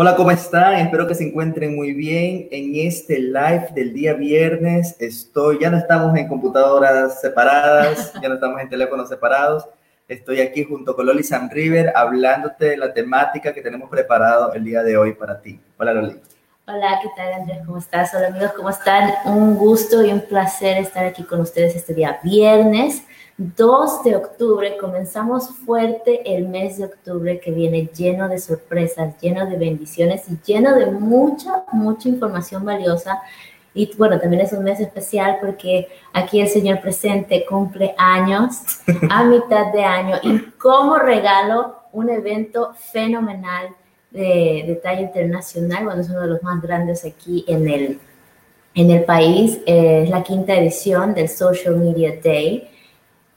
Hola, ¿cómo están? Espero que se encuentren muy bien en este live del día viernes. Estoy, ya no estamos en computadoras separadas, ya no estamos en teléfonos separados. Estoy aquí junto con Loli Sam River hablándote de la temática que tenemos preparado el día de hoy para ti. Hola, Loli. Hola, ¿qué tal Andrés? ¿Cómo estás? Hola amigos, ¿cómo están? Un gusto y un placer estar aquí con ustedes este día viernes 2 de octubre. Comenzamos fuerte el mes de octubre que viene lleno de sorpresas, lleno de bendiciones y lleno de mucha, mucha información valiosa. Y bueno, también es un mes especial porque aquí el Señor presente cumple años a mitad de año y como regalo un evento fenomenal de, de talla internacional, bueno, es uno de los más grandes aquí en el, en el país, es la quinta edición del Social Media Day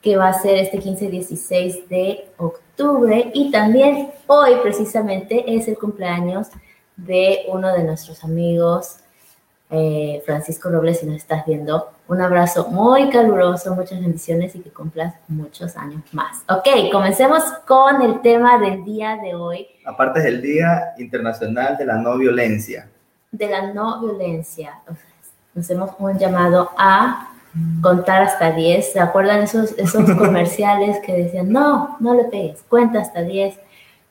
que va a ser este 15-16 de octubre. Y también hoy precisamente es el cumpleaños de uno de nuestros amigos, eh, Francisco Robles, si nos estás viendo. Un abrazo muy caluroso, muchas bendiciones y que cumplas muchos años más. Ok, comencemos con el tema del día de hoy. Aparte es el Día Internacional de la No Violencia. De la no violencia. Nos hemos un llamado a contar hasta 10. ¿Se acuerdan esos, esos comerciales que decían, no, no le pegues, cuenta hasta 10?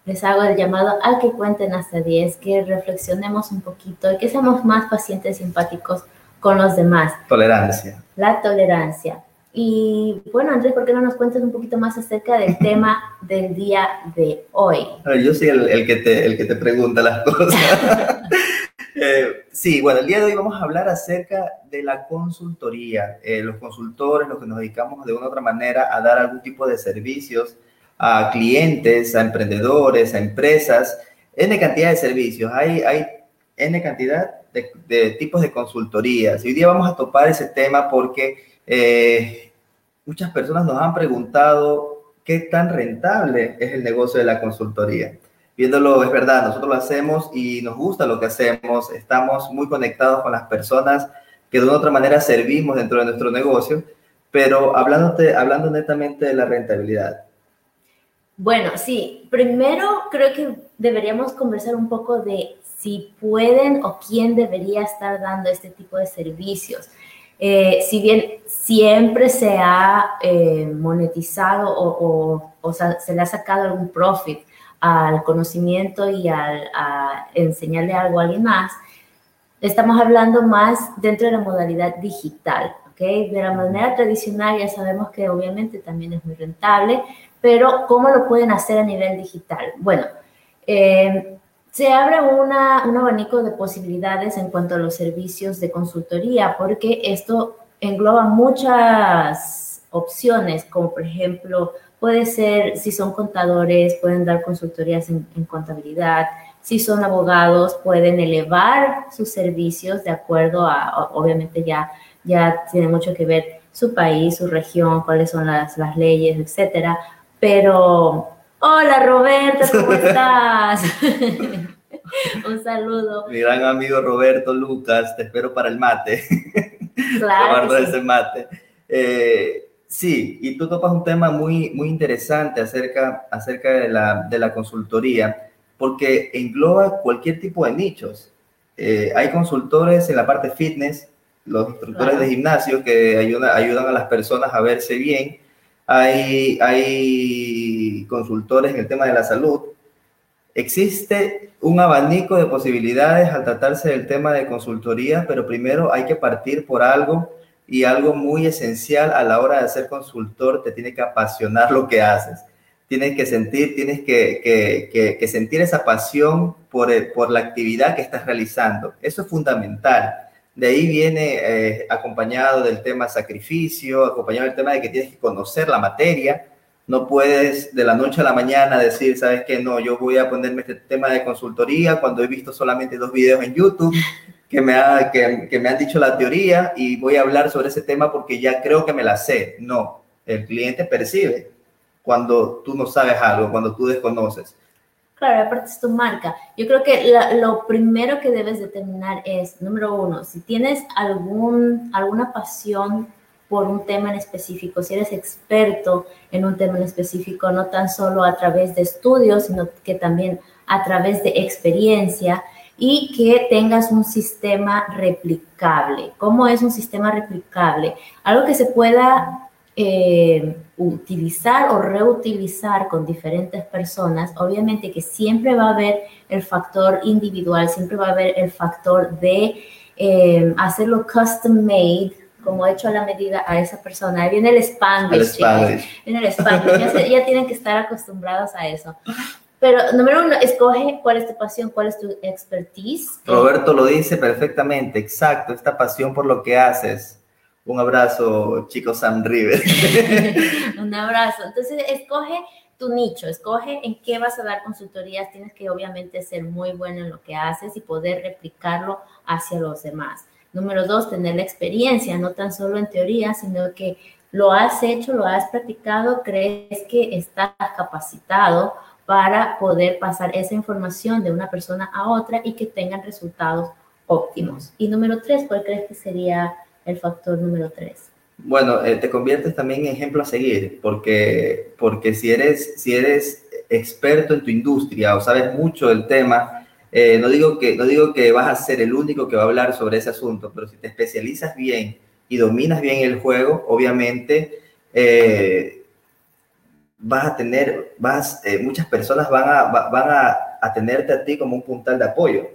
Les hago el llamado a que cuenten hasta 10, que reflexionemos un poquito y que seamos más pacientes y empáticos con los demás. Tolerancia. La tolerancia. Y bueno, Andrés, ¿por qué no nos cuentas un poquito más acerca del tema del día de hoy? Yo soy el, el, que, te, el que te pregunta las cosas. Eh, sí, bueno, el día de hoy vamos a hablar acerca de la consultoría. Eh, los consultores, los que nos dedicamos de una u otra manera a dar algún tipo de servicios a clientes, a emprendedores, a empresas, N cantidad de servicios. Hay, hay N cantidad de, tipos de consultorías. Y hoy día vamos a topar ese tema porque eh, muchas personas nos han preguntado qué tan rentable es el negocio de la consultoría viéndolo, es verdad, nosotros lo hacemos y nos gusta lo que hacemos, estamos muy conectados con las personas que de una otra manera servimos dentro de nuestro negocio, pero hablándote, hablando netamente de la rentabilidad. Bueno, sí, primero creo que deberíamos conversar un poco de si pueden o quién debería estar dando este tipo de servicios. Eh, si bien siempre se ha eh, monetizado o, o, o sea, se le ha sacado algún profit al conocimiento y al, a enseñarle algo a alguien más, estamos hablando más dentro de la modalidad digital, ¿ok? De la manera tradicional ya sabemos que obviamente también es muy rentable, pero ¿cómo lo pueden hacer a nivel digital? Bueno, eh, se abre una, un abanico de posibilidades en cuanto a los servicios de consultoría, porque esto engloba muchas opciones, como por ejemplo Puede ser, si son contadores, pueden dar consultorías en, contabilidad. Si son abogados, pueden elevar sus servicios de acuerdo a, obviamente ya, ya tiene mucho que ver su país, su región, cuáles son las, las leyes, etcétera. Pero, hola Roberto, ¿cómo estás? Un saludo. Mi gran amigo Roberto Lucas, te espero para el mate. Claro. ese mate. Eh, Sí, y tú topas un tema muy, muy interesante acerca, acerca de, la, de la consultoría, porque engloba cualquier tipo de nichos. Eh, hay consultores en la parte fitness, los instructores de gimnasio que ayudan, ayudan a las personas a verse bien. Hay, hay consultores en el tema de la salud. Existe un abanico de posibilidades al tratarse del tema de consultoría, pero primero hay que partir por algo y algo muy esencial a la hora de ser consultor, te tiene que apasionar lo que haces. Tienes que sentir, tienes que, que, sentir esa pasión por, por la actividad que estás realizando. Eso es fundamental. De ahí viene eh, acompañado del tema sacrificio, acompañado del tema de que tienes que conocer la materia. No puedes de la noche a la mañana decir, sabes que no, yo voy a ponerme este tema de consultoría cuando he visto solamente dos videos en YouTube que me, ha, que, que me han dicho la teoría y voy a hablar sobre ese tema porque ya creo que me la sé. No, el cliente percibe cuando tú no sabes algo, cuando tú desconoces. Claro, aparte es tu marca. Yo creo que lo primero que debes determinar es, número uno, si tienes algún, alguna pasión por un tema en específico, si eres experto en un tema en específico, no tan solo a través de estudios, sino que también a través de experiencia y que tengas un sistema replicable. ¿Cómo es un sistema replicable? Algo que se pueda eh, utilizar o reutilizar con diferentes personas, obviamente que siempre va a haber el factor individual, siempre va a haber el factor de eh, hacerlo custom made como hecho a la medida a esa persona. Ahí viene el Spanglish. Viene el Spanglish. ya, tienen que estar acostumbrados a eso. Pero número uno, escoge cuál es tu pasión, cuál es tu expertise. Roberto lo dice perfectamente, exacto, esta pasión por lo que haces. Un abrazo, chicos Sam River. Un abrazo. Entonces, escoge tu nicho, escoge en qué vas a dar consultorías. Tienes que obviamente ser muy bueno en lo que haces y poder replicarlo hacia los demás. Número dos, tener la experiencia, no tan solo en teoría, sino que lo has hecho, lo has practicado, crees que estás capacitado para poder pasar esa información de una persona a otra y que tengan resultados óptimos. Y número tres, ¿cuál crees que sería el factor número tres? Bueno, eh, te conviertes también en ejemplo a seguir, porque, porque si, eres, si eres experto en tu industria o sabes mucho del tema, eh, no, digo que, no digo que vas a ser el único que va a hablar sobre ese asunto, pero si te especializas bien y dominas bien el juego, obviamente eh, vas a tener, vas, eh, muchas personas van, a, van a, a, tenerte a ti como un puntal de apoyo,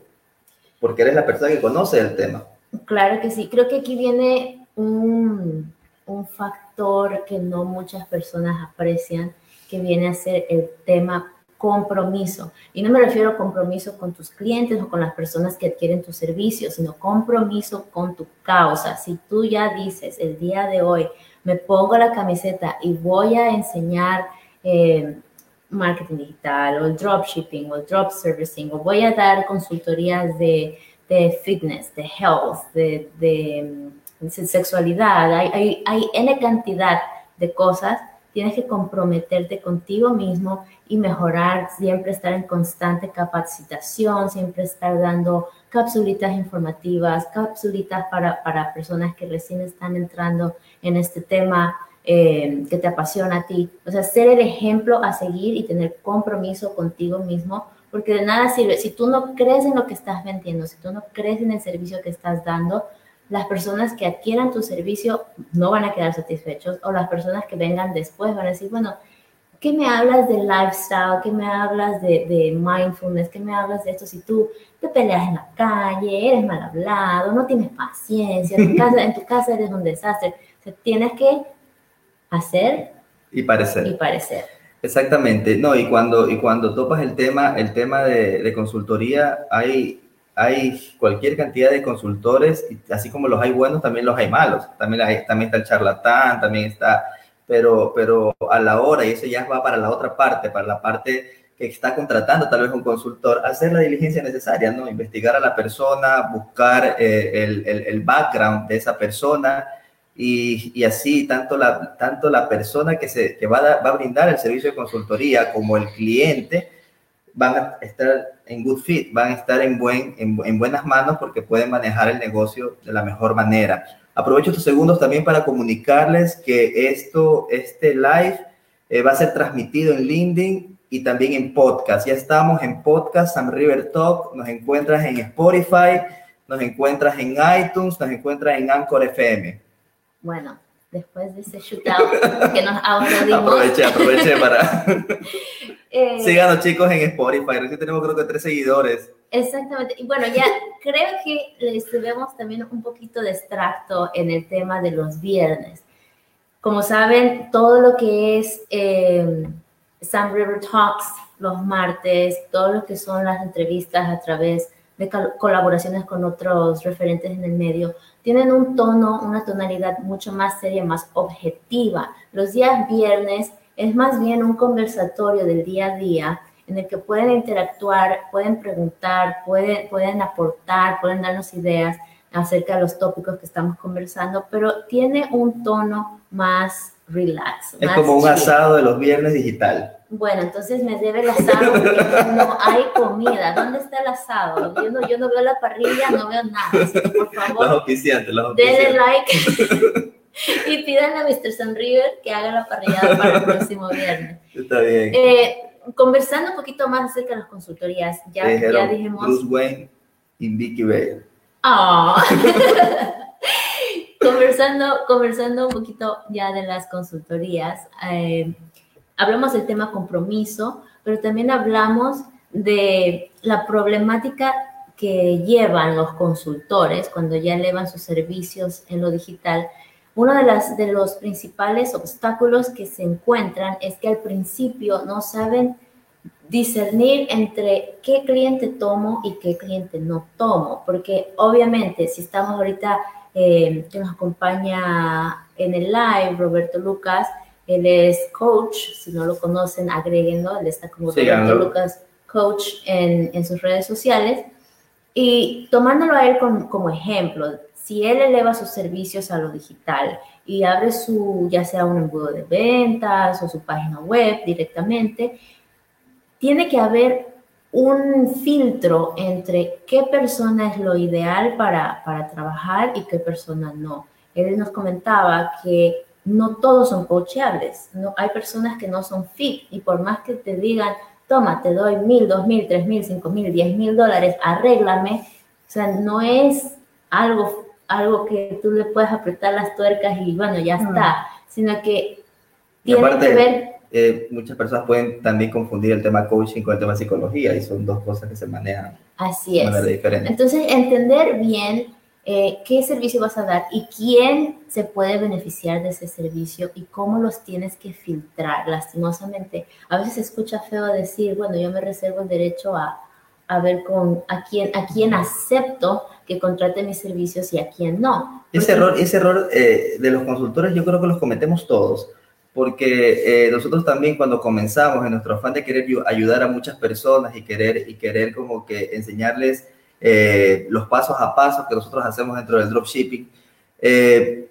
porque eres la persona que conoce el tema. Claro que sí, creo que aquí viene un, un factor que no muchas personas aprecian, que viene a ser el tema compromiso. Y no me refiero a compromiso con tus clientes o con las personas que adquieren tus servicios, sino compromiso con tu causa. Si tú ya dices el día de hoy, me pongo la camiseta y voy a enseñar eh, marketing digital o el dropshipping o el drop servicing o voy a dar consultorías de, de fitness, de health, de, de, mm, sexualidad, hay, hay, hay cantidad de cosas tienes que comprometerte contigo mismo y mejorar, siempre estar en constante capacitación, siempre estar dando capsulitas informativas, capsulitas para, para personas que recién están entrando en este tema eh, que te apasiona a ti. O sea, ser el ejemplo a seguir y tener compromiso contigo mismo, porque de nada sirve. Si tú no crees en lo que estás vendiendo, si tú no crees en el servicio que estás dando, las personas que adquieran tu servicio no van a quedar satisfechos o las personas que vengan después van a decir, bueno, ¿qué me hablas de lifestyle? ¿Qué me hablas de, de mindfulness? ¿Qué me hablas de esto? Si tú te peleas en la calle, eres mal hablado, no tienes paciencia, en tu casa, en tu casa eres un desastre. O tienes que hacer y parecer. Y parecer. Exactamente. No, y cuando, y cuando topas el tema, el tema de, de consultoría, hay hay cualquier cantidad de consultores, así como los hay buenos, también los hay malos. También, hay, también está el charlatán, también está, pero, pero a la hora, y eso ya va para la otra parte, para la parte que está contratando tal vez un consultor, hacer la diligencia necesaria, ¿no? Investigar a la persona, buscar eh, el, el, el, background de esa persona y, y, así tanto la, tanto la persona que, se, que va, a, va a brindar el servicio de consultoría como el cliente van a estar en good fit, van a estar en, buen, en, buenas manos porque pueden manejar el negocio de la mejor manera. Aprovecho estos segundos también para comunicarles que esto, este live eh, va a ser transmitido en LinkedIn y también en podcast. Ya estamos en podcast, Sam River Talk, nos encuentras en Spotify, nos encuentras en iTunes, nos encuentras en Anchor FM. Bueno, después de ese shootout que nos autodimos. Aproveché, aproveché para... eh, Síganos chicos en Spotify, recién tenemos creo que tres seguidores. Exactamente, y bueno, ya creo que les vemos también un poquito de extracto en el tema de los viernes. Como saben, todo lo que es eh, Sam River Talks los martes, todo lo que son las entrevistas a través de colaboraciones con otros referentes en el medio, tienen un tono, una tonalidad mucho más seria, más objetiva. Los días viernes es más bien un conversatorio del día a día en el que pueden interactuar, pueden preguntar, pueden, pueden aportar, pueden darnos ideas acerca de los tópicos que estamos conversando, pero tiene un tono más relax. Es como un asado de los viernes digital. Bueno, entonces me debe el asado porque no hay comida. ¿Dónde está el asado? Yo no, yo no veo la parrilla, no veo nada. por favor, los oficiantes, los denle like y pidan a Mr. San River que haga la parrillada para el próximo viernes. Está bien. Eh, conversando un poquito más acerca de las consultorías, ya, ya dijimos... Bruce Wayne y Vicky Bale. Ah. conversando, conversando un poquito ya de las consultorías, eh, hablamos del tema compromiso, pero también hablamos de la problemática que llevan los consultores cuando ya elevan sus servicios en lo digital. Uno de, las, de los principales obstáculos que se encuentran es que al principio no saben discernir entre qué cliente tomo y qué cliente no tomo, porque obviamente si estamos ahorita eh, que nos acompaña en el live, Roberto Lucas, él es coach, si no lo conocen, agréguenlo, él está como Roberto Lucas Coach en, en, sus redes sociales. Y tomándolo a él como ejemplo, si él eleva sus servicios a lo digital y abre su, ya sea un embudo de ventas o su página web directamente, tiene que haber un filtro entre qué persona es lo ideal para, para trabajar y qué persona no. Él nos comentaba que no todos son coachables, no, hay personas que no son fit y por más que te digan, toma, te doy mil, dos mil, tres mil, cinco mil, diez mil dólares, arréglame, o sea, no es algo, algo que tú le puedes apretar las tuercas y bueno, ya está, sino que tiene que ver eh, muchas personas pueden también confundir el tema coaching con el tema psicología y son dos cosas que se manejan Así es. de diferente. Entonces, entender bien eh, qué servicio vas a dar y quién se puede beneficiar de ese servicio y cómo los tienes que filtrar. Lastimosamente, a veces se escucha feo decir, bueno, yo me reservo el derecho a, a ver con a quién, a quién acepto que contrate mis servicios y a quién no. Ese error, ese error eh, de los consultores yo creo que los cometemos todos porque eh, nosotros también cuando comenzamos en nuestro afán de querer ayudar a muchas personas y querer, y querer como que enseñarles eh, los pasos a pasos que nosotros hacemos dentro del dropshipping, eh,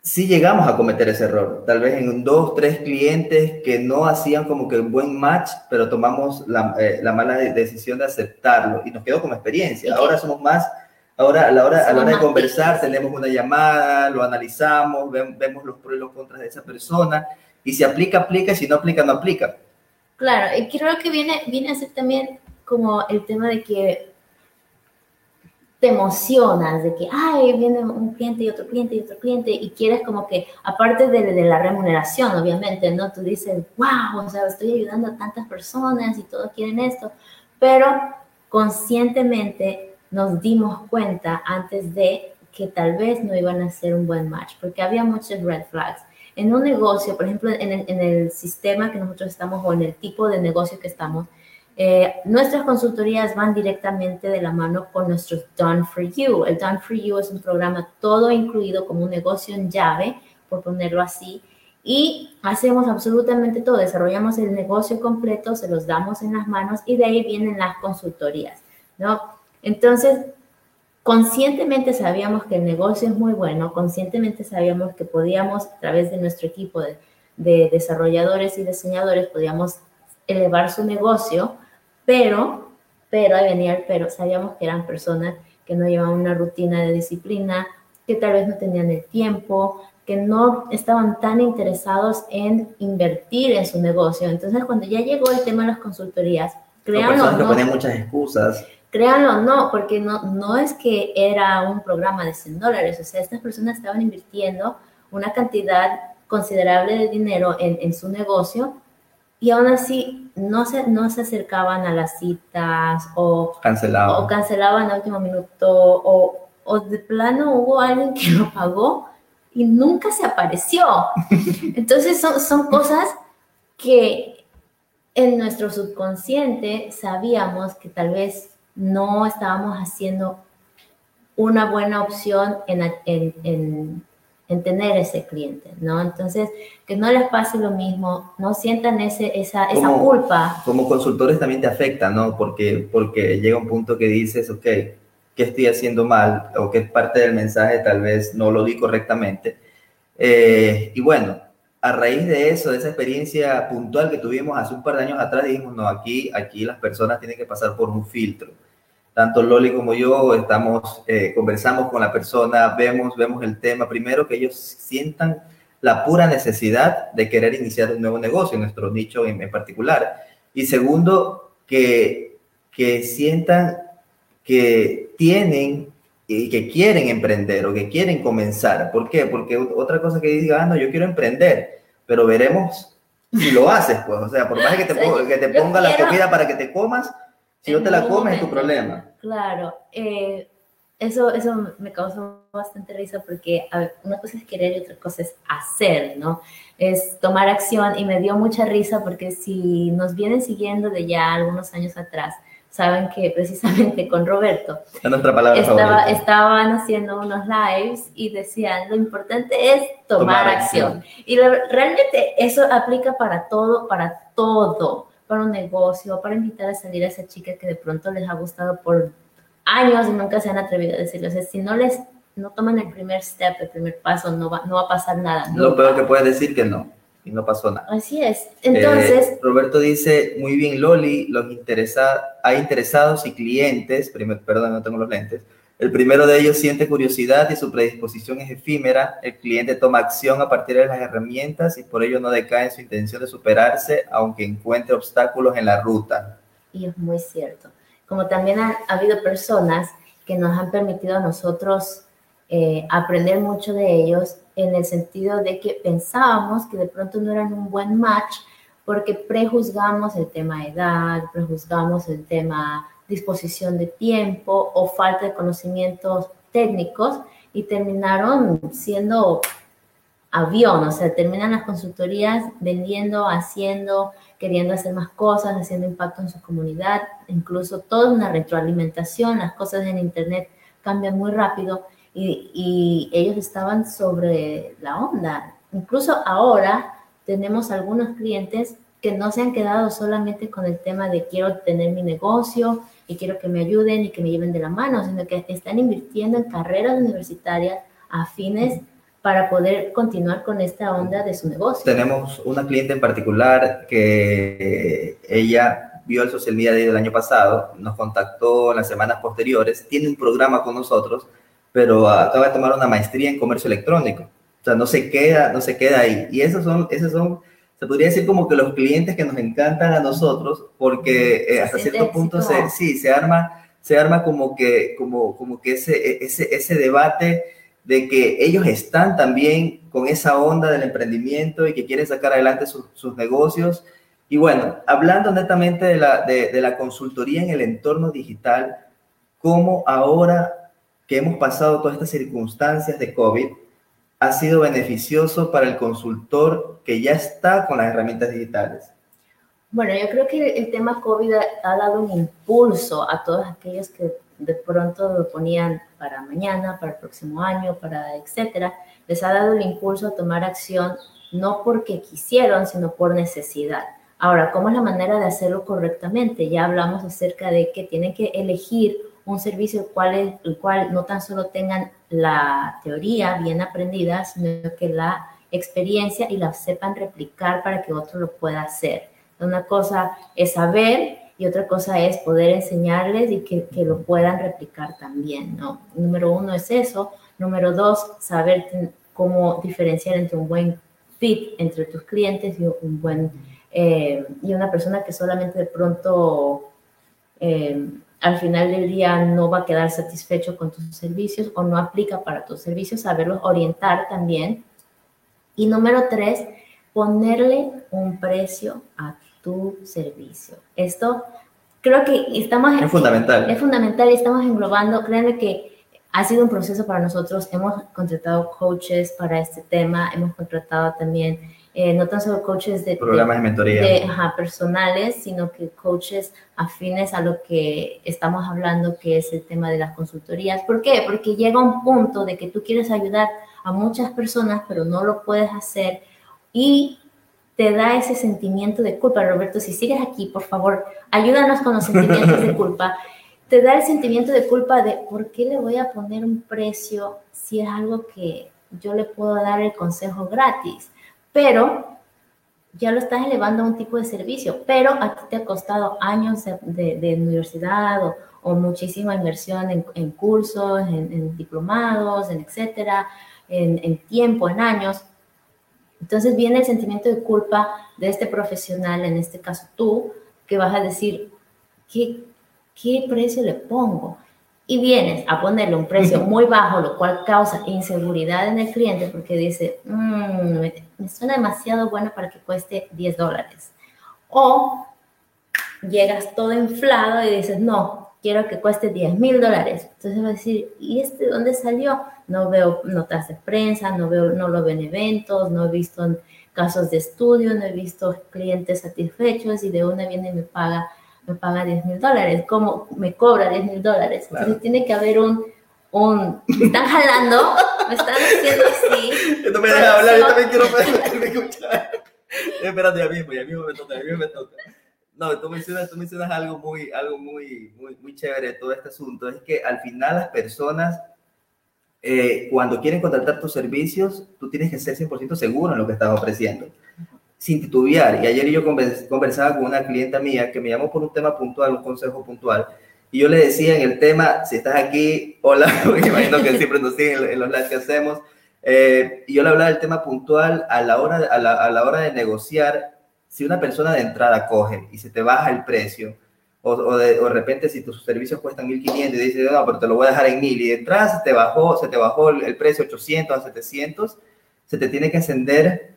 sí llegamos a cometer ese error. Tal vez en dos, tres clientes que no hacían como que un buen match, pero tomamos la, la mala decisión de aceptarlo y nos quedó como experiencia. Ahora somos más Ahora, a la hora, a la hora de conversar, tenemos una llamada, lo analizamos, vemos los pros y los contras de esa persona, y si aplica, aplica, y si no aplica, no aplica. Claro, y creo que viene, viene a ser también como el tema de que te emocionas, de que, ay, viene un cliente y otro cliente y otro cliente, y quieres como que, aparte de, de la remuneración, obviamente, ¿no? Tú dices, wow, o sea, estoy ayudando a tantas personas y todos quieren esto, pero conscientemente nos dimos cuenta antes de que tal vez no iban a ser un buen match, porque había muchos red flags. En un negocio, por ejemplo, en el, sistema que nosotros estamos o en el tipo de negocio que estamos, eh, nuestras consultorías van directamente de la mano con nuestros Done for You. El Done for You es un programa todo incluido como un negocio en llave, por ponerlo así, y hacemos absolutamente todo. Desarrollamos el negocio completo, se los damos en las manos y de ahí vienen las consultorías, ¿no? Entonces, conscientemente sabíamos que el negocio es muy bueno, conscientemente sabíamos que podíamos, a través de nuestro equipo de, desarrolladores y diseñadores, podíamos elevar su negocio, pero, pero, ahí venía el pero, sabíamos que eran personas que no llevaban una rutina de disciplina, que tal vez no tenían el tiempo, que no estaban tan interesados en invertir en su negocio. Entonces, cuando ya llegó el tema de las consultorías, crearon... que ponían muchas excusas. Créanlo o no, porque no, no es que era un programa de 100 dólares, o sea, estas personas estaban invirtiendo una cantidad considerable de dinero en, en su negocio y aún así no se, no se acercaban a las citas o cancelaban, o cancelaban al último minuto o, o de plano hubo alguien que lo pagó y nunca se apareció. Entonces son, son cosas que en nuestro subconsciente sabíamos que tal vez no estábamos haciendo una buena opción en, tener ese cliente, ¿no? Entonces, que no les pase lo mismo, no sientan ese, esa, esa culpa. Como consultores también te afecta, ¿no? Porque, porque llega un punto que dices, ok, ¿qué estoy haciendo mal? O qué parte del mensaje tal vez no lo di correctamente. Eh, y bueno, a raíz de eso, de esa experiencia puntual que tuvimos hace un par de años atrás, dijimos, no, aquí, aquí las personas tienen que pasar por un filtro tanto Loli como yo estamos, eh, conversamos con la persona, vemos, vemos el tema. Primero, que ellos sientan la pura necesidad de querer iniciar un nuevo negocio, en nuestro nicho en, particular. Y segundo, que, que sientan que tienen y que quieren emprender o que quieren comenzar. ¿Por qué? Porque otra cosa que diga, ah, no, yo quiero emprender, pero veremos si lo haces, pues. O sea, por más que te, que te ponga la comida para que te comas, si no te la comes es tu problema. Claro, eh, eso, eso me causó bastante risa porque una cosa es querer y otra cosa es hacer, ¿no? Es tomar acción y me dio mucha risa porque si nos vienen siguiendo de ya algunos años atrás, saben que precisamente con Roberto estaba, estaban haciendo unos lives y decían lo importante es tomar, acción. acción. Y realmente eso aplica para todo, para todo para un negocio, para invitar a salir a esa chica que de pronto les ha gustado por años y nunca se han atrevido a decirlo. O sea, si no les no toman el primer step, el primer paso, no va, no va a pasar nada. Lo peor que puedes decir que no, y no pasó nada. Así es. Entonces. Eh, Roberto dice, muy bien, Loli, los interesa, hay interesados y clientes, primer, perdón, no tengo los lentes, el primero de ellos siente curiosidad y su predisposición es efímera. El cliente toma acción a partir de las herramientas y por ello no decae en su intención de superarse, aunque encuentre obstáculos en la ruta. Y es muy cierto. Como también ha, habido personas que nos han permitido a nosotros eh, aprender mucho de ellos en el sentido de que pensábamos que de pronto no eran un buen match porque prejuzgamos el tema edad, prejuzgamos el tema disposición de tiempo o falta de conocimientos técnicos y terminaron siendo avión, o sea, terminan las consultorías vendiendo, haciendo, queriendo hacer más cosas, haciendo impacto en su comunidad, incluso toda una retroalimentación, las cosas en Internet cambian muy rápido y, y ellos estaban sobre la onda. Incluso ahora tenemos algunos clientes que no se han quedado solamente con el tema de quiero tener mi negocio y quiero que me ayuden y que me lleven de la mano, sino que están invirtiendo en carreras universitarias afines para poder continuar con esta onda de su negocio. Tenemos una cliente en particular que ella vio el social media del año pasado, nos contactó en las semanas posteriores, tiene un programa con nosotros, pero acaba de tomar una maestría en comercio electrónico. O sea, no se queda, no se queda ahí. Y esos son, esos son se podría decir como que los clientes que nos encantan a nosotros, porque eh, hasta cierto punto se, sí, se arma, se arma como que, como, como que ese, e, ese, ese debate de que ellos están también con esa onda del emprendimiento y que quieren sacar adelante sus negocios. Y bueno, hablando netamente de la, de, de la consultoría en el entorno digital, cómo ahora que hemos pasado todas estas circunstancias de COVID, ha sido beneficioso para el consultor que ya está con las herramientas digitales? Bueno, yo creo que el tema COVID ha dado un impulso a todos aquellos que de pronto lo ponían para mañana, para el próximo año, para etcétera. Les ha dado el impulso a tomar acción no porque quisieron, sino por necesidad. Ahora, ¿cómo es la manera de hacerlo correctamente? Ya hablamos acerca de que tienen que elegir un servicio el cual, el cual no tan solo tengan la teoría bien aprendida, sino que la experiencia y la sepan replicar para que otro lo pueda hacer. Una cosa es saber y otra cosa es poder enseñarles y que, que lo puedan replicar también, ¿no? Número uno es eso. Número dos, saber cómo diferenciar entre un buen fit entre tus clientes y un buen eh, y una persona que solamente de pronto eh, al final del día no va a quedar satisfecho con tus servicios o no aplica para tus servicios, saberlos orientar también. Y número tres, ponerle un precio a tu servicio. Esto creo que estamos... Es fundamental. Es fundamental y estamos englobando, créanme que ha sido un proceso para nosotros. Hemos contratado coaches para este tema, hemos contratado también eh, no tan solo coaches de programas de, mentoría personales, sino que coaches afines a lo que estamos hablando, que es el tema de las consultorías. ¿Por qué? Porque llega un punto de que tú quieres ayudar a muchas personas, pero no lo puedes hacer y te da ese sentimiento de culpa. Roberto, si sigues aquí, por favor, ayúdanos con los sentimientos de culpa. Te da el sentimiento de culpa de por qué le voy a poner un precio si es algo que yo le puedo dar el consejo gratis pero ya lo estás elevando a un tipo de servicio, pero a ti te ha costado años de, universidad o, muchísima inversión en, cursos, en, diplomados, en etcétera, en, en tiempo, en años. Entonces viene el sentimiento de culpa de este profesional, en este caso tú, que vas a decir, ¿qué, qué precio le pongo? Y vienes a ponerle un precio muy bajo, lo cual causa inseguridad en el cliente porque dice, mmm, me suena demasiado bueno para que cueste 10 dólares. O llegas todo inflado y dices, no, quiero que cueste 10 mil dólares. Entonces va a decir, ¿y este dónde salió? No veo notas de prensa, no, veo, no lo veo en eventos, no he visto casos de estudio, no he visto clientes satisfechos y de una viene y me paga, me paga 10 mil dólares. ¿Cómo me cobra 10 mil dólares? Entonces tiene que haber un, un, me están jalando, me están haciendo así. Yo me dejas hablar, yo también quiero escuchar. Espérate, ya mismo, ya mismo me toca, ya mismo me toca. No, tú mencionas, tú mencionas algo, muy, algo muy, muy, muy chévere de todo este asunto, es que al final las personas, eh, cuando quieren contratar tus servicios, tú tienes que ser 100% seguro en lo que estás ofreciendo, sin titubear. Y ayer yo conversaba con una clienta mía que me llamó por un tema puntual, un consejo puntual, y yo le decía en el tema, si estás aquí, hola, porque imagino que siempre nos siguen en los lives que hacemos, eh, y yo le hablaba del tema puntual a la hora, a la, a la hora de negociar si una persona de entrada coge y se te baja el precio, o, de, repente si tus servicios cuestan 1500 y dices, no, pero te lo voy a dejar en 1000 y de entrada se te bajó, se te bajó el, precio 800 a 700, se te tiene que encender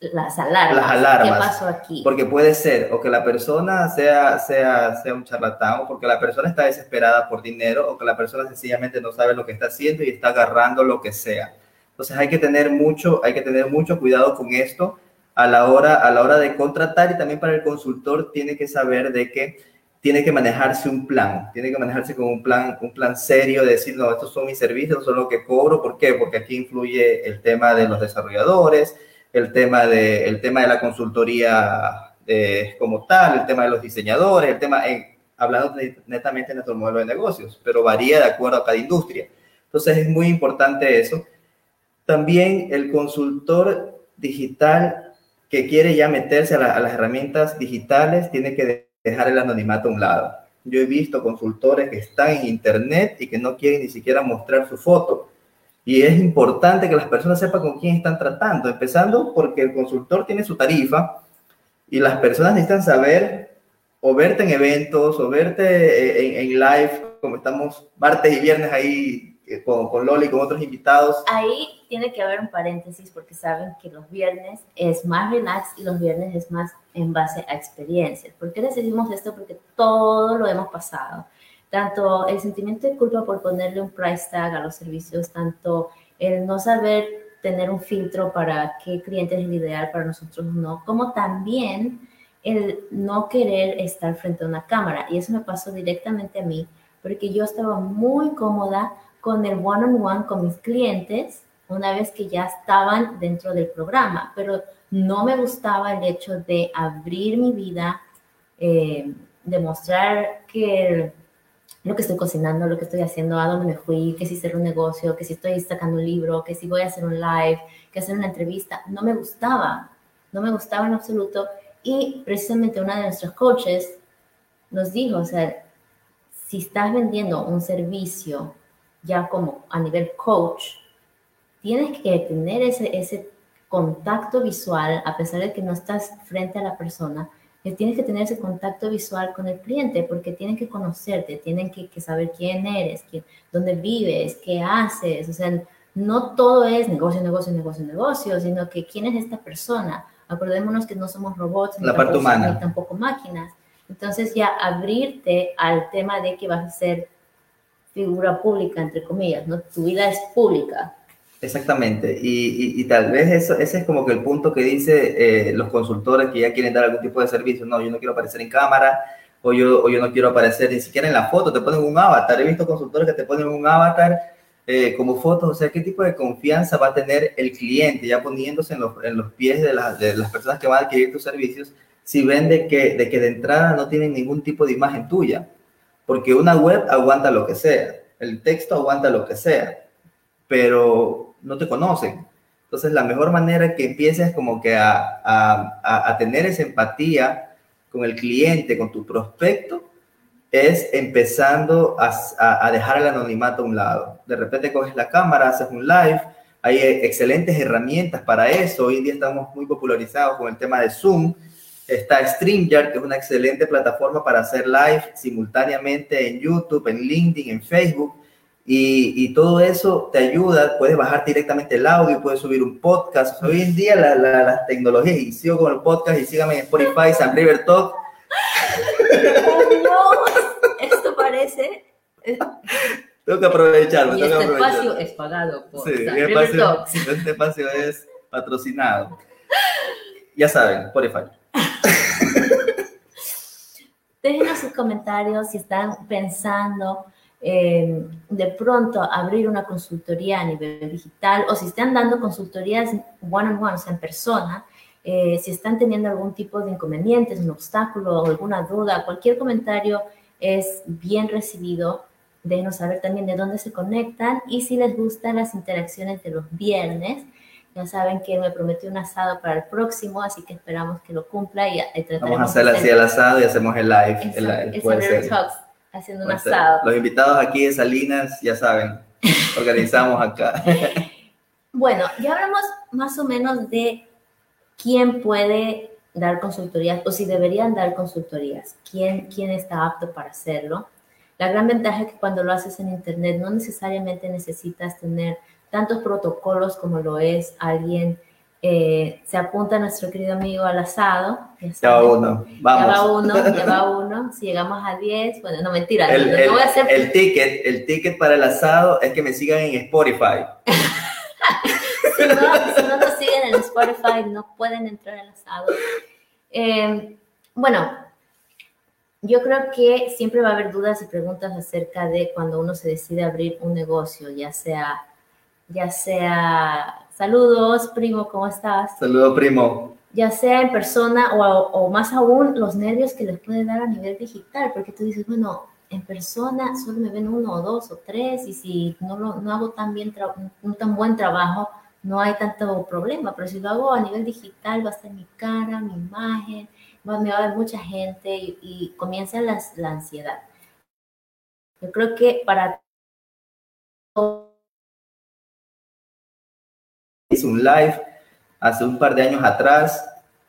las alarmas. Las alarmas. ¿Qué pasó aquí? Porque puede ser o que la persona sea, sea, sea un charlatán, o porque la persona está desesperada por dinero, o que la persona sencillamente no sabe lo que está haciendo y está agarrando lo que sea. Entonces hay que tener mucho, hay que tener mucho cuidado con esto a la hora, a la hora de contratar y también para el consultor tiene que saber de que tiene que manejarse un plan, tiene que manejarse con un plan, un plan serio de decir, no, estos son mis servicios, son lo que cobro, ¿por qué? Porque aquí influye el tema de los desarrolladores, el tema de, el tema de la consultoría eh, como tal, el tema de los diseñadores, el tema, en, hablando netamente de nuestro modelo de negocios, pero varía de acuerdo a cada industria. Entonces es muy importante eso. También el consultor digital que quiere ya meterse a, las herramientas digitales tiene que dejar el anonimato a un lado. Yo he visto consultores que están en internet y que no quieren ni siquiera mostrar su foto. Y es importante que las personas sepan con quién están tratando, empezando porque el consultor tiene su tarifa y las personas necesitan saber o verte en eventos o verte eh, en, en live, como estamos martes y viernes ahí con, con Loli y con otros invitados. Ahí tiene que haber un paréntesis porque saben que los viernes es más relax y los viernes es más en base a experiencias. ¿Por qué decidimos esto? Porque todo lo hemos pasado. Tanto el sentimiento de culpa por ponerle un price tag a los servicios, tanto el no saber tener un filtro para qué cliente es el ideal para nosotros no, como también el no querer estar frente a una cámara. Y eso me pasó directamente a mí, porque yo estaba muy cómoda con el one-on-one con mis clientes una vez que ya estaban dentro del programa, pero no me gustaba el hecho de abrir mi vida, eh, demostrar que lo que estoy cocinando, lo que estoy haciendo, a dónde me fui, que si cerré un negocio, que si estoy sacando un libro, que si voy a hacer un live, que hacer una entrevista, no me gustaba, no me gustaba en absoluto. Y precisamente una de nuestros coaches nos dijo, o sea, si estás vendiendo un servicio ya como a nivel coach, tienes que tener ese, ese contacto visual, a pesar de que no estás frente a la persona, tienes que tener ese contacto visual con el cliente porque tienen que conocerte, tienen que, saber quién eres, quién, dónde vives, qué haces. O sea, no todo es negocio, negocio, negocio, negocio, sino que quién es esta persona. Acordémonos que no somos robots, la parte humana. ni tampoco máquinas. Entonces ya abrirte al tema de que vas a ser figura pública, entre comillas, ¿no? Tu vida es pública. Exactamente, y, y, tal vez eso, ese es como que el punto que dice eh, los consultores que ya quieren dar algún tipo de servicio, no, yo no quiero aparecer en cámara, o yo, o yo no quiero aparecer ni siquiera en la foto, te ponen un avatar, he visto consultores que te ponen un avatar eh, como foto, o sea, ¿qué tipo de confianza va a tener el cliente ya poniéndose en los, en los pies de, de, las personas que van a adquirir tus servicios si ven de que, de que de entrada no tienen ningún tipo de imagen tuya? Porque una web aguanta lo que sea, el texto aguanta lo que sea, pero no te conocen. Entonces, la mejor manera que empieces como que a, a, a tener esa empatía con el cliente, con tu prospecto, es empezando a, dejar el anonimato a un lado. De repente coges la cámara, haces un live, hay excelentes herramientas para eso. Hoy en día estamos muy popularizados con el tema de Zoom. Está StreamYard, que es una excelente plataforma para hacer live simultáneamente en YouTube, en LinkedIn, en Facebook. Y, todo eso te ayuda, puedes bajar directamente el audio, puedes subir un podcast. Hoy en día la, la, las tecnologías, y sigo con el podcast y síganme en Spotify, San River Talk. esto parece... Tengo que aprovecharlo. Y este espacio es pagado por sí, San River Talk. Este espacio es patrocinado. Ya saben, Spotify. Déjenos sus comentarios si están pensando de pronto abrir una consultoría a nivel digital o si están dando consultorías one-on-one, en persona, eh, si están teniendo algún tipo de inconvenientes, un obstáculo o alguna duda, cualquier comentario es bien recibido. Déjenos saber también de dónde se conectan y si les gustan las interacciones de los viernes. Ya saben que me prometió un asado para el próximo, así que esperamos que lo cumpla y, Vamos a hacer así el asado y hacemos el live. el, el, Talks haciendo un asado. Los invitados aquí de Salinas, ya saben, organizamos acá. bueno, ya hablamos más o menos de quién puede dar consultorías o si deberían dar consultorías, quién, quién está apto para hacerlo. La gran ventaja es que cuando lo haces en Internet no necesariamente necesitas tener tantos protocolos como lo es alguien eh, se apunta nuestro querido amigo al asado. Ya va uno, vamos. Ya va uno, ya va uno. Si llegamos a 10, bueno, no mentira. El, no, voy a hacer... el, ticket, el ticket para el asado es que me sigan en Spotify. si, no, si no nos siguen en Spotify, no pueden entrar al asado. Eh, bueno, yo creo que siempre va a haber dudas y preguntas acerca de cuando uno se decide abrir un negocio, ya sea, ya sea Saludos, primo, ¿cómo estás? Saludos, primo. Ya sea en persona o, más aún los nervios que les puede dar a nivel digital, porque tú dices, bueno, en persona solo me ven uno o dos o tres y si no, lo, no hago tan, bien un tan buen trabajo, no hay tanto problema, pero si lo hago a nivel digital va a estar mi cara, mi imagen, me va a ver mucha gente y, comienza la ansiedad. Yo creo que para hice un live hace un par de años atrás,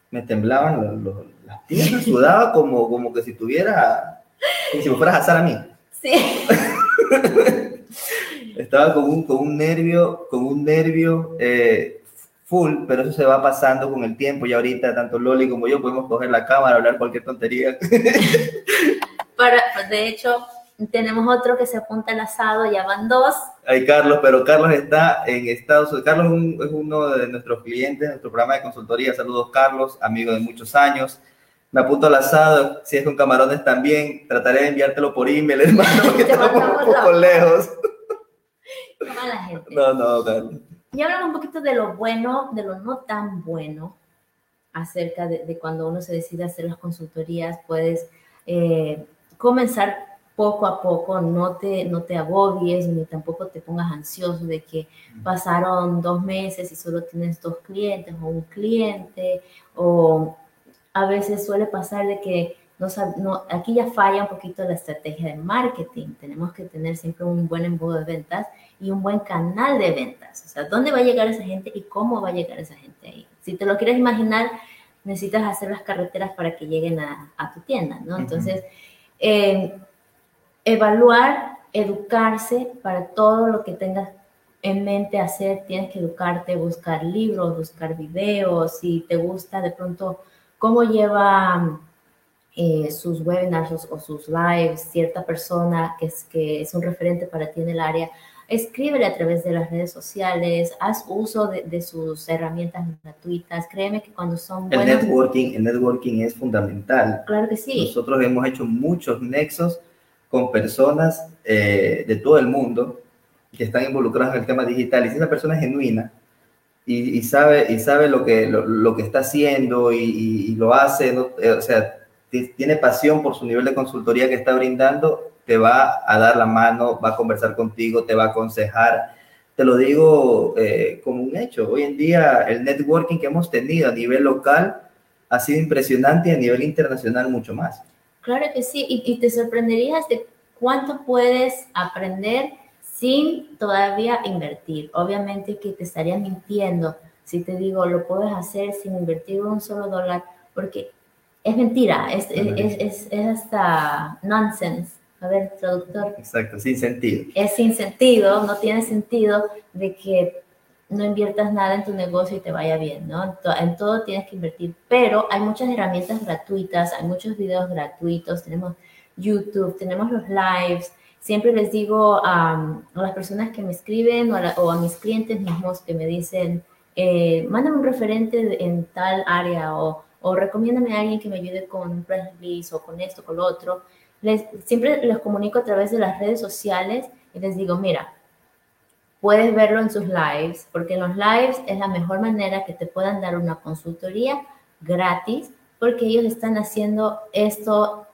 me temblaban las piernas, sudaba como, como que si tuviera, como si me fueras a asar a mí. Sí. Estaba con un, con un nervio, con un nervio eh, full, pero eso se va pasando con el tiempo y ahorita tanto Loli como yo podemos coger la cámara, hablar cualquier tontería. Para, de hecho, tenemos otro que se apunta al asado, ya van dos. Hay Carlos, pero Carlos está en Estados Unidos. Carlos es, uno de nuestros clientes, nuestro programa de consultoría. Saludos, Carlos, amigo de muchos años. Me apunto al asado, si es con camarones también, trataré de enviártelo por email, hermano, porque estamos un poco lejos. la gente. No, no, Carlos. Y hablamos un poquito de lo bueno, de lo no tan bueno, acerca de, cuando uno se decide hacer las consultorías, puedes eh, comenzar poco a poco, no te, no te agobies ni tampoco te pongas ansioso de que pasaron dos meses y solo tienes dos clientes o un cliente, o a veces suele pasar de que no, no, aquí ya falla un poquito la estrategia de marketing. Tenemos que tener siempre un buen embudo de ventas y un buen canal de ventas. O sea, ¿dónde va a llegar esa gente y cómo va a llegar esa gente ahí? Si te lo quieres imaginar, necesitas hacer las carreteras para que lleguen a, a tu tienda, ¿no? Entonces, eh, evaluar, educarse para todo lo que tengas en mente hacer, tienes que educarte, buscar libros, buscar videos, si te gusta de pronto cómo lleva eh, sus webinars o, sus lives cierta persona que es, que es un referente para ti en el área, escríbele a través de las redes sociales, haz uso de, sus herramientas gratuitas. Créeme que cuando son buenos... El networking, el networking es fundamental. Claro que sí. Nosotros hemos hecho muchos nexos con personas eh, de todo el mundo que están involucradas en el tema digital. Y si esa persona es genuina y, sabe, y sabe lo, que, lo, que está haciendo y, lo hace, eh, o sea, tiene pasión por su nivel de consultoría que está brindando, te va a dar la mano, va a conversar contigo, te va a aconsejar. Te lo digo eh, como un hecho. Hoy en día el networking que hemos tenido a nivel local ha sido impresionante y a nivel internacional mucho más. Claro que sí, y, y te sorprenderías de cuánto puedes aprender sin todavía invertir. Obviamente que te estaría mintiendo si te digo, lo puedes hacer sin invertir un solo dólar, porque es mentira, es, es, es, hasta nonsense. A ver, traductor. Exacto, sin sentido. Es sin sentido, no tiene sentido de que no inviertas nada en tu negocio y te vaya bien, ¿no? En todo tienes que invertir, pero hay muchas herramientas gratuitas, hay muchos videos gratuitos, tenemos YouTube, tenemos los lives. Siempre les digo a, las personas que me escriben o a, mis clientes mismos que me dicen, eh, mándame un referente en tal área o, o recomiéndame a alguien que me ayude con press release o con esto, con lo otro. Les, siempre les comunico a través de las redes sociales y les digo, mira, puedes verlo en sus lives, porque en los lives es la mejor manera que te puedan dar una consultoría gratis, porque ellos están haciendo esto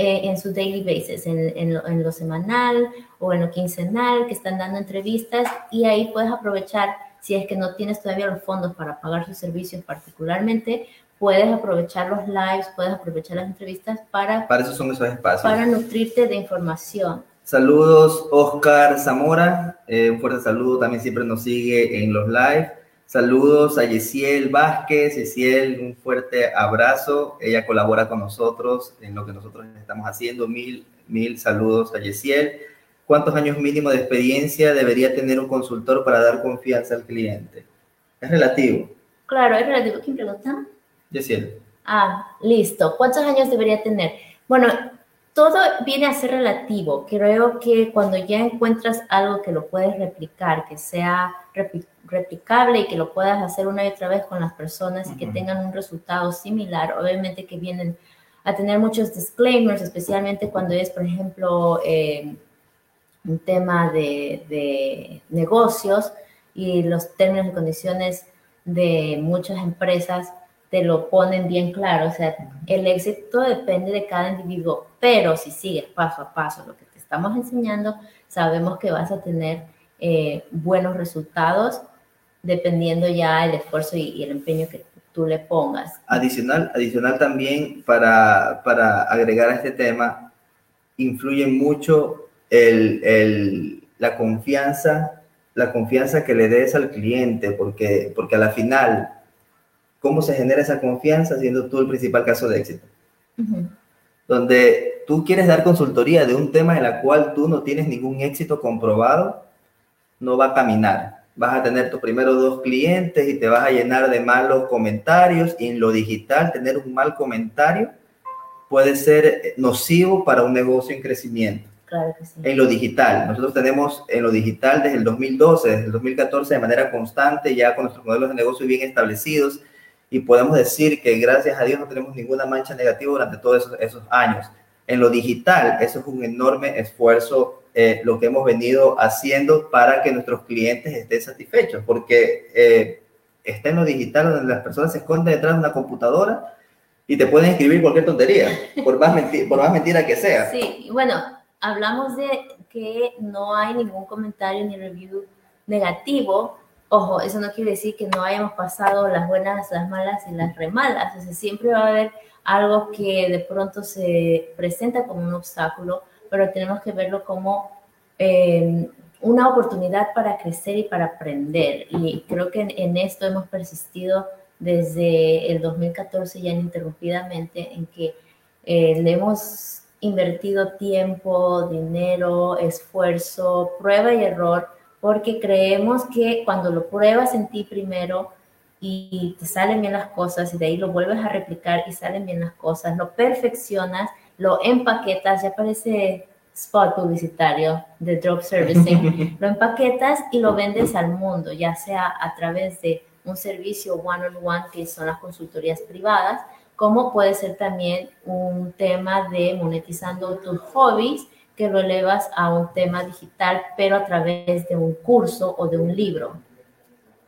eh, en su daily basis, en, lo, semanal o en lo quincenal, que están dando entrevistas y ahí puedes aprovechar, si es que no tienes todavía los fondos para pagar sus servicios particularmente, puedes aprovechar los lives, puedes aprovechar las entrevistas para... Para eso son esos espacios. Para nutrirte de información. Saludos, Oscar Zamora. Eh, un fuerte saludo, también siempre nos sigue en los live. Saludos a Yesiel Vázquez. Yesiel, un fuerte abrazo. Ella colabora con nosotros en lo que nosotros estamos haciendo. Mil, mil saludos a Yesiel. ¿Cuántos años mínimo de experiencia debería tener un consultor para dar confianza al cliente? Es relativo. Claro, es relativo. ¿Quién pregunta? Yesiel. Ah, listo. ¿Cuántos años debería tener? Bueno, todo viene a ser relativo. Creo que cuando ya encuentras algo que lo puedes replicar, que sea replicable y que lo puedas hacer una y otra vez con las personas y que tengan un resultado similar, obviamente que vienen a tener muchos disclaimers, especialmente cuando es, por ejemplo, eh, un tema de, de negocios y los términos y condiciones de muchas empresas te lo ponen bien claro. O sea, el éxito depende de cada individuo, pero si sigues paso a paso lo que te estamos enseñando, sabemos que vas a tener eh, buenos resultados dependiendo ya el esfuerzo y, el empeño que tú le pongas. Adicional, adicional también para, para agregar a este tema, influye mucho el, el, la confianza, la confianza que le des al cliente, porque, porque a la final ¿Cómo se genera esa confianza siendo tú el principal caso de éxito? Donde tú quieres dar consultoría de un tema en el cual tú no tienes ningún éxito comprobado, no va a caminar. Vas a tener tus primeros dos clientes y te vas a llenar de malos comentarios y en lo digital tener un mal comentario puede ser nocivo para un negocio en crecimiento. Claro que sí. En lo digital, nosotros tenemos en lo digital desde el 2012, desde el 2014 de manera constante, ya con nuestros modelos de negocio bien establecidos, y podemos decir que gracias a Dios no tenemos ninguna mancha negativa durante todos esos, años. En lo digital, eso es un enorme esfuerzo eh, lo que hemos venido haciendo para que nuestros clientes estén satisfechos, porque eh, está en lo digital donde las personas se esconden detrás de una computadora y te pueden escribir cualquier tontería, por más, por más mentira que sea. Sí, bueno, hablamos de que no hay ningún comentario ni review negativo, Ojo, eso no quiere decir que no hayamos pasado las buenas, las malas y las remalas. O siempre va a haber algo que de pronto se presenta como un obstáculo, pero tenemos que verlo como eh, una oportunidad para crecer y para aprender. Y creo que en, esto hemos persistido desde el 2014 ya ininterrumpidamente en que eh, le hemos invertido tiempo, dinero, esfuerzo, prueba y error porque creemos que cuando lo pruebas en ti primero y te salen bien las cosas y de ahí lo vuelves a replicar y salen bien las cosas, lo perfeccionas, lo empaquetas, ya parece spot publicitario de drop servicing, lo empaquetas y lo vendes al mundo, ya sea a través de un servicio one-on-one, -on -one, que son las consultorías privadas, como puede ser también un tema de monetizando tus hobbies que lo elevas a un tema digital, pero a través de un curso o de un libro.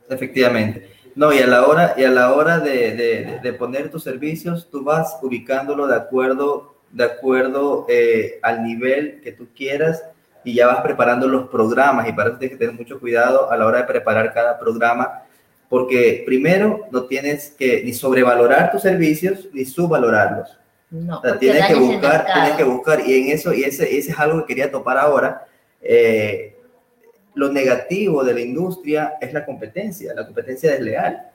Efectivamente. No, y a la hora, y a la hora de, de, de poner tus servicios, tú vas ubicándolo de acuerdo, de acuerdo eh, al nivel que tú quieras y ya vas preparando los programas y para eso tienes que tener mucho cuidado a la hora de preparar cada programa porque primero no tienes que ni sobrevalorar tus servicios ni subvalorarlos No, tienes que buscar, tienes que buscar, y en eso, y ese, ese es algo que quería topar ahora. Eh, lo negativo de la industria es la competencia, la competencia desleal.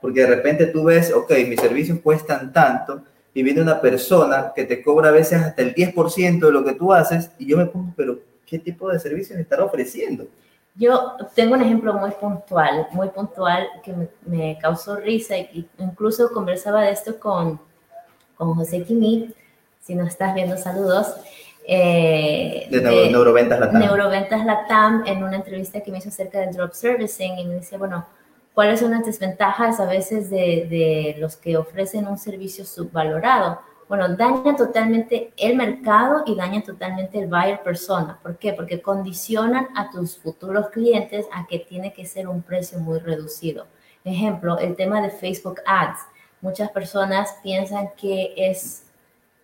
Porque de repente tú ves, ok, mis servicios cuestan tanto, y viene una persona que te cobra a veces hasta el 10% de lo que tú haces, y yo me pongo, pero ¿qué tipo de servicios estará ofreciendo? Yo tengo un ejemplo muy puntual, muy puntual que me, causó risa y incluso conversaba de esto con, con José Quimí, si nos estás viendo, saludos. Eh, de, Neuroventas Latam. Neuroventas Latam, en una entrevista que me hizo acerca del drop servicing, y me decía, bueno, ¿cuáles son las desventajas a veces de, de los que ofrecen un servicio subvalorado? Bueno, daña totalmente el mercado y daña totalmente el buyer persona. ¿Por qué? Porque condicionan a tus futuros clientes a que tiene que ser un precio muy reducido. Ejemplo, el tema de Facebook Ads. Muchas personas piensan que es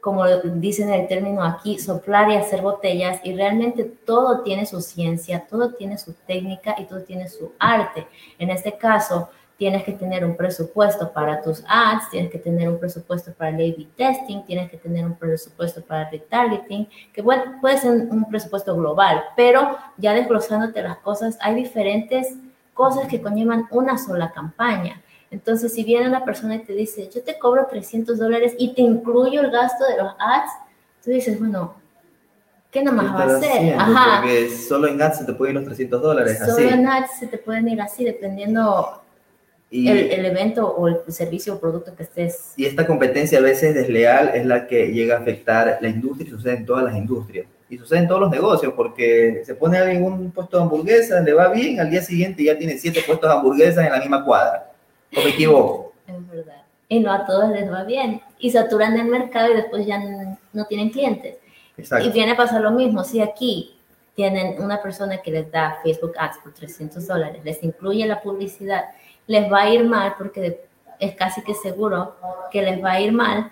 como dicen el término aquí, soplar y hacer botellas y realmente todo tiene su ciencia, todo tiene su técnica y todo tiene su arte. En este caso, tienes que tener un presupuesto para tus ads, tienes que tener un presupuesto para el A-B testing, tienes que tener un presupuesto para retargeting, que puede, puede ser un presupuesto global, pero ya desglosándote las cosas, hay diferentes cosas que conllevan una sola campaña. Entonces, si viene una persona y te dice, yo te cobro 300 dólares y te incluyo el gasto de los ads, tú dices, bueno, ¿qué nomás va a hacer? Ajá. Porque solo en ads se te pueden ir los 300 dólares. Solo en ads se te pueden ir así, dependiendo el, el, evento o el servicio o producto que estés. Y esta competencia a veces desleal es la que llega a afectar la industria y sucede en todas las industrias. Y sucede en todos los negocios, porque se pone alguien en un puesto de hamburguesas, le va bien, al día siguiente ya tiene siete puestos de hamburguesas en la misma cuadra. ¿O me equivoco? Es verdad. Y no a todos les va bien. Y saturan el mercado y después ya no, tienen clientes. Exacto. Y viene a pasar lo mismo. Si aquí tienen una persona que les da Facebook Ads por 300 dólares, les incluye la publicidad, les va a ir mal porque es casi que seguro que les va a ir mal.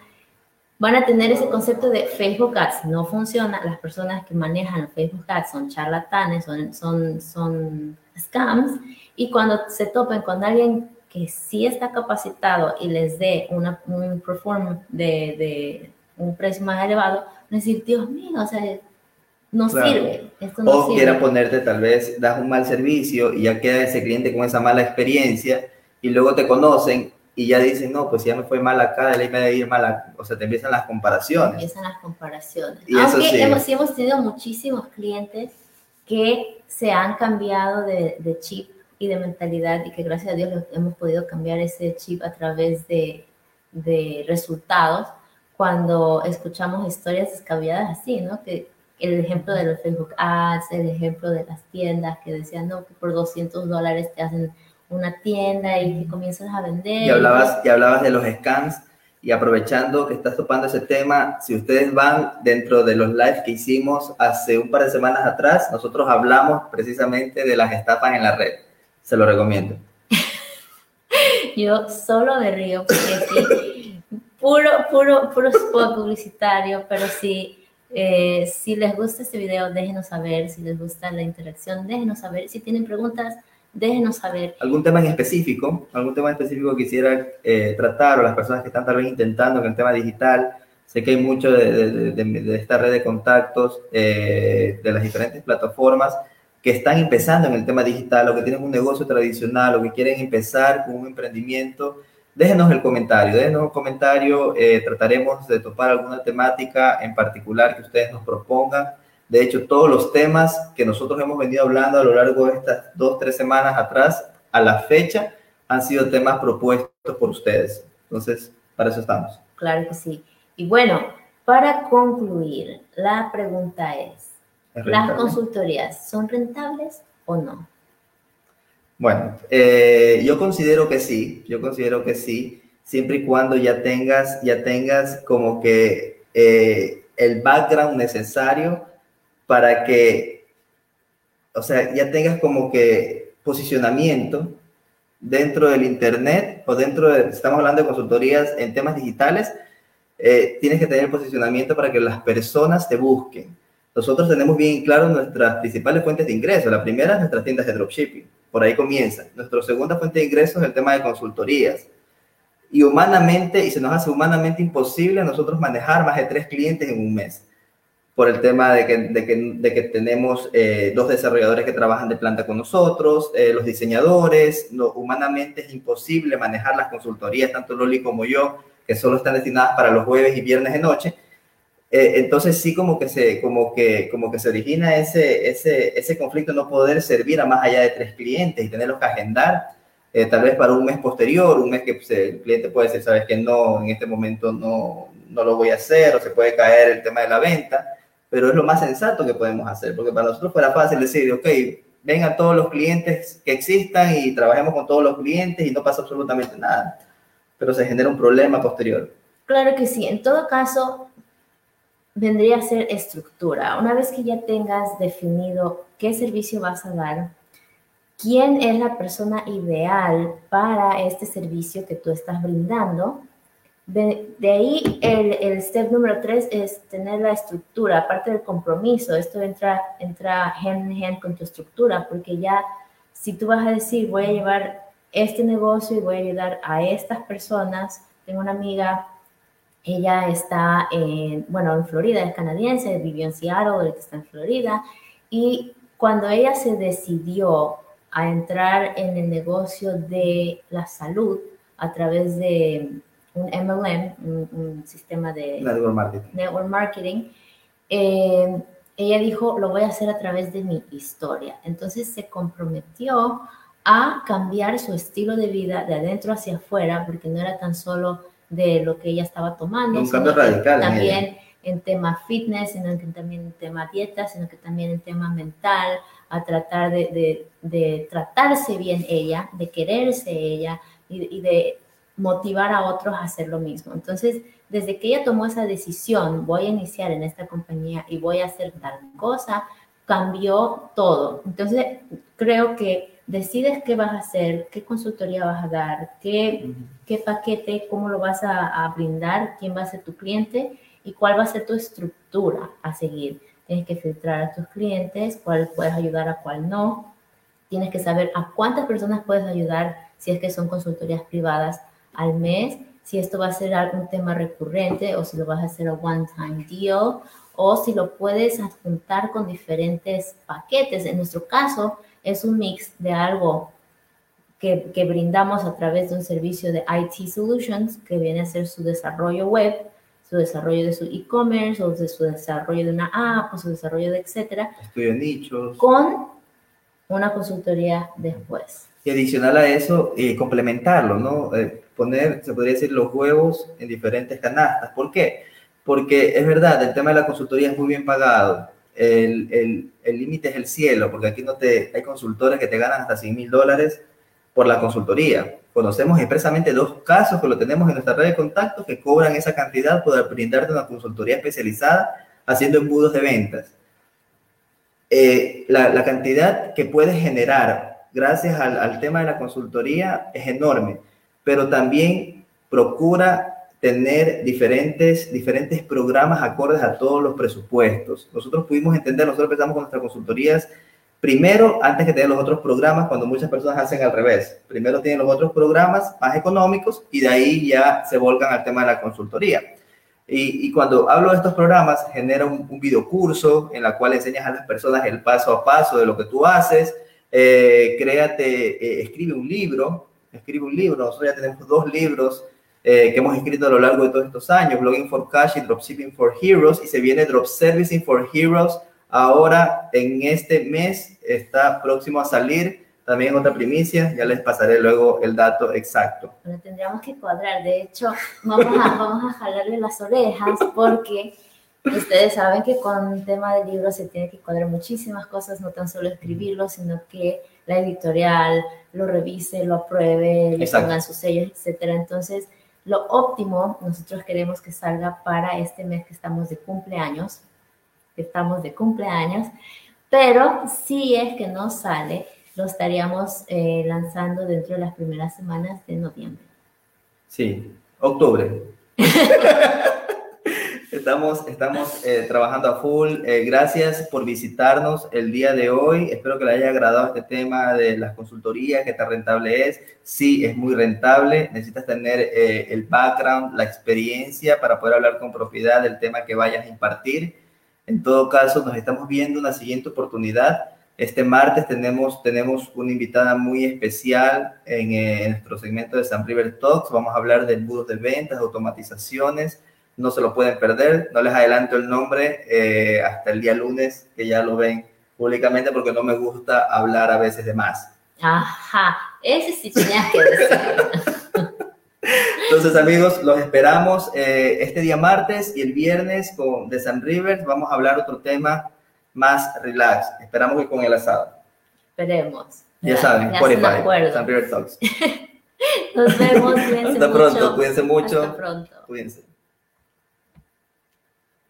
Van a tener ese concepto de Facebook Ads no funciona. Las personas que manejan Facebook Ads son charlatanes, son, son, son scams. Y cuando se topen con alguien que sí está capacitado y les dé una, un performance de, de, un precio más elevado, decir, Dios mío, o sea, no sirve. Esto no o quiera ponerte, tal vez, das un mal servicio y ya queda ese cliente con esa mala experiencia y luego te conocen y ya dicen, no, pues ya me fue mal acá, de ley me debe ir mal, o sea, te empiezan las comparaciones. Empiezan las comparaciones. Y Aunque sí. hemos, hemos tenido muchísimos clientes que se han cambiado de, de chip y de mentalidad y que gracias a Dios hemos podido cambiar ese chip a través de, de resultados cuando escuchamos historias descabelladas así, ¿no? Que el ejemplo de los Facebook Ads, el ejemplo de las tiendas que decían, no, que por 200 dólares te hacen una tienda y que comienzas a vender. Y hablabas, y hablabas de los scans y aprovechando que estás topando ese tema, si ustedes van dentro de los lives que hicimos hace un par de semanas atrás, nosotros hablamos precisamente de las estafas en la red. Se lo recomiendo. Yo solo me río porque sí, puro, puro, puro spot publicitario, pero sí, eh, si les gusta este video, déjenos saber, si les gusta la interacción, déjenos saber, si tienen preguntas, déjenos saber. ¿Algún tema en específico? ¿Algún tema en específico que quisiera eh, tratar o las personas que están tal vez intentando con el tema digital? Sé que hay mucho de, de, de esta red de contactos, eh, de las diferentes plataformas que están empezando en el tema digital o que tienen un negocio tradicional o que quieren empezar con un emprendimiento, déjenos el comentario, déjenos un comentario, eh, trataremos de topar alguna temática en particular que ustedes nos propongan. De hecho, todos los temas que nosotros hemos venido hablando a lo largo de estas dos, tres semanas atrás, a la fecha, han sido temas propuestos por ustedes. Entonces, para eso estamos. Claro que sí. Y bueno, para concluir, la pregunta es, ¿Las consultorías son rentables o no? Bueno, eh, yo considero que sí, yo considero que sí, siempre y cuando ya tengas, ya tengas como que eh, el background necesario para que, o sea, ya tengas como que posicionamiento dentro del Internet o dentro de, estamos hablando de consultorías en temas digitales, eh, tienes que tener posicionamiento para que las personas te busquen nosotros tenemos bien claro nuestras principales fuentes de ingresos. La primera es nuestras tiendas de dropshipping. Por ahí comienza. Nuestra segunda fuente de ingresos es el tema de consultorías. y humanamente, y se nos hace humanamente imposible a nosotros manejar más de tres clientes en un mes por el tema de que, de que, de que tenemos eh, dos desarrolladores que trabajan de planta con nosotros, eh, los diseñadores, no, humanamente es imposible manejar las consultorías, tanto Loli como yo, que solo están destinadas para los jueves y viernes de noche. Eh, entonces sí como que, se, como, que, como que se origina ese, ese, ese conflicto no poder servir a más allá de tres clientes y tenerlos que agendar, tal vez para un mes posterior, un mes que pues, el cliente puede decir, sabes que no, en este momento no, no lo voy a hacer, o se puede caer el tema de la venta pero es lo más sensato que podemos hacer, porque para nosotros fuera fácil decir, ok, vengan todos los clientes que existan y trabajemos con todos los clientes y no pasa absolutamente nada, pero se genera un problema posterior. Claro que sí, en todo caso, vendría a ser estructura. Una vez que ya tengas definido qué servicio vas a dar, quién es la persona ideal para este servicio que tú estás brindando, de, ahí el, el, step número tres es tener la estructura, aparte del compromiso, esto entra, entra hand in hand con tu estructura, porque ya si tú vas a decir voy a llevar este negocio y voy a ayudar a estas personas, tengo una amiga, ella está en, bueno, en Florida, es canadiense, vivió en Seattle, está en Florida, y cuando ella se decidió a entrar en el negocio de la salud a través de un MLM, un, sistema de network marketing, eh, ella dijo, lo voy a hacer a través de mi historia. Entonces se comprometió a cambiar su estilo de vida de adentro hacia afuera, porque no era tan solo de lo que ella estaba tomando, un cambio radical. También en, tema fitness, sino que también en tema dieta, sino que también en tema mental, a tratar de, de, tratarse bien ella, de quererse ella y de motivar a otros a hacer lo mismo. Entonces, desde que ella tomó esa decisión, voy a iniciar en esta compañía y voy a hacer tal cosa, cambió todo. Entonces, creo que decides qué vas a hacer, qué consultoría vas a dar, qué, qué paquete, cómo lo vas a, a, brindar, quién va a ser tu cliente y cuál va a ser tu estructura a seguir. Tienes que filtrar a tus clientes, cuál puedes ayudar, a cuál no. Tienes que saber a cuántas personas puedes ayudar si es que son consultorías privadas al mes, si esto va a ser algún tema recurrente o si lo vas a hacer a one-time deal o si lo puedes adjuntar con diferentes paquetes. En nuestro caso, es un mix de algo que, que, brindamos a través de un servicio de IT Solutions que viene a ser su desarrollo web, su desarrollo de su e-commerce o de su desarrollo de una app o su desarrollo de etcétera. Estudio nichos. Con una consultoría después. Y adicional a eso, eh, complementarlo, ¿no? Eh, poner, se podría decir, los huevos en diferentes canastas. ¿Por qué? Porque es verdad, el tema de la consultoría es muy bien pagado. El límite es el cielo, porque aquí no te, hay consultores que te ganan hasta 100 mil dólares por la consultoría. Conocemos expresamente dos casos que lo tenemos en nuestra red de contactos que cobran esa cantidad por brindarte una consultoría especializada haciendo embudos de ventas. Eh, la, la, cantidad que puedes generar gracias al, al tema de la consultoría es enorme pero también procura tener diferentes, diferentes programas acordes a todos los presupuestos. Nosotros pudimos entender, nosotros empezamos con nuestras consultorías primero antes que tener los otros programas, cuando muchas personas hacen al revés. Primero tienen los otros programas más económicos y de ahí ya se volcan al tema de la consultoría. Y, y cuando hablo de estos programas, genera un, un video curso en la cual enseñas a las personas el paso a paso de lo que tú haces, eh, créate, eh, escribe un libro, escribe un libro. Nosotros ya tenemos dos libros eh, que hemos escrito a lo largo de todos estos años, Blogging for Cash y Dropshipping for Heroes, y se viene Drop Servicing for Heroes. Ahora, en este mes, está próximo a salir. También otra primicia, ya les pasaré luego el dato exacto. Bueno, tendríamos que cuadrar. De hecho, vamos a, vamos a jalarle las orejas porque ustedes saben que con el tema del libro se tiene que cuadrar muchísimas cosas, no tan solo escribirlo, sino que la editorial lo revise, lo apruebe, le pongan sus sellos, etcétera. Entonces, lo óptimo, nosotros queremos que salga para este mes que estamos de cumpleaños, que estamos de cumpleaños, pero si es que no sale, lo estaríamos eh, lanzando dentro de las primeras semanas de noviembre. Sí, octubre. Estamos, estamos eh, trabajando a full. Eh, gracias por visitarnos el día de hoy. Espero que le haya agradado este tema de las consultorías, qué tan rentable es. Sí, es muy rentable. Necesitas tener eh, el background, la experiencia para poder hablar con propiedad del tema que vayas a impartir. En todo caso, nos estamos viendo una siguiente oportunidad. Este martes tenemos, tenemos una invitada muy especial en, en nuestro segmento de San River Talks. Vamos a hablar de embudos de ventas, automatizaciones no se lo pueden perder. No les adelanto el nombre eh, hasta el día lunes, que ya lo ven públicamente, porque no me gusta hablar a veces de más. Ajá, ese sí tenía que decir. Entonces, amigos, los esperamos eh, este día martes y el viernes con, de San Rivers. Vamos a hablar otro tema más relax. Esperamos que con el asado. Esperemos. Ya, saben, Spotify, San River Talks. Nos vemos. Cuídense Hasta pronto, cuídense mucho. Hasta pronto. Cuídense.